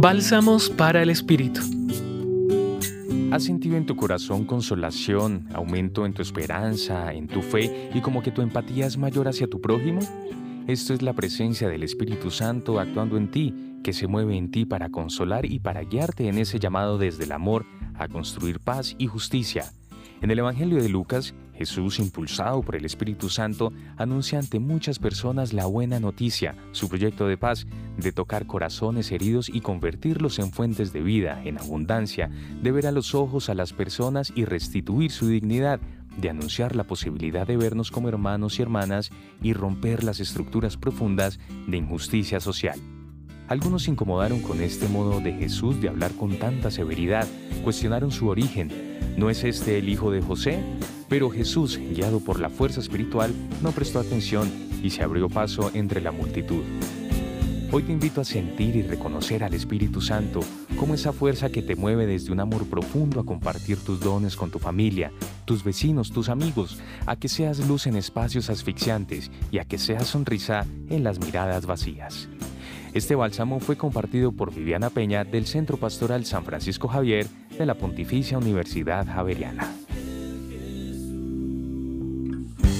Bálsamos para el Espíritu. ¿Has sentido en tu corazón consolación, aumento en tu esperanza, en tu fe y como que tu empatía es mayor hacia tu prójimo? Esto es la presencia del Espíritu Santo actuando en ti, que se mueve en ti para consolar y para guiarte en ese llamado desde el amor a construir paz y justicia. En el Evangelio de Lucas, Jesús, impulsado por el Espíritu Santo, anuncia ante muchas personas la buena noticia, su proyecto de paz, de tocar corazones heridos y convertirlos en fuentes de vida, en abundancia, de ver a los ojos a las personas y restituir su dignidad, de anunciar la posibilidad de vernos como hermanos y hermanas y romper las estructuras profundas de injusticia social. Algunos se incomodaron con este modo de Jesús de hablar con tanta severidad, cuestionaron su origen, ¿No es este el hijo de José? Pero Jesús, guiado por la fuerza espiritual, no prestó atención y se abrió paso entre la multitud. Hoy te invito a sentir y reconocer al Espíritu Santo como esa fuerza que te mueve desde un amor profundo a compartir tus dones con tu familia, tus vecinos, tus amigos, a que seas luz en espacios asfixiantes y a que seas sonrisa en las miradas vacías. Este bálsamo fue compartido por Viviana Peña del Centro Pastoral San Francisco Javier de la Pontificia Universidad Javeriana.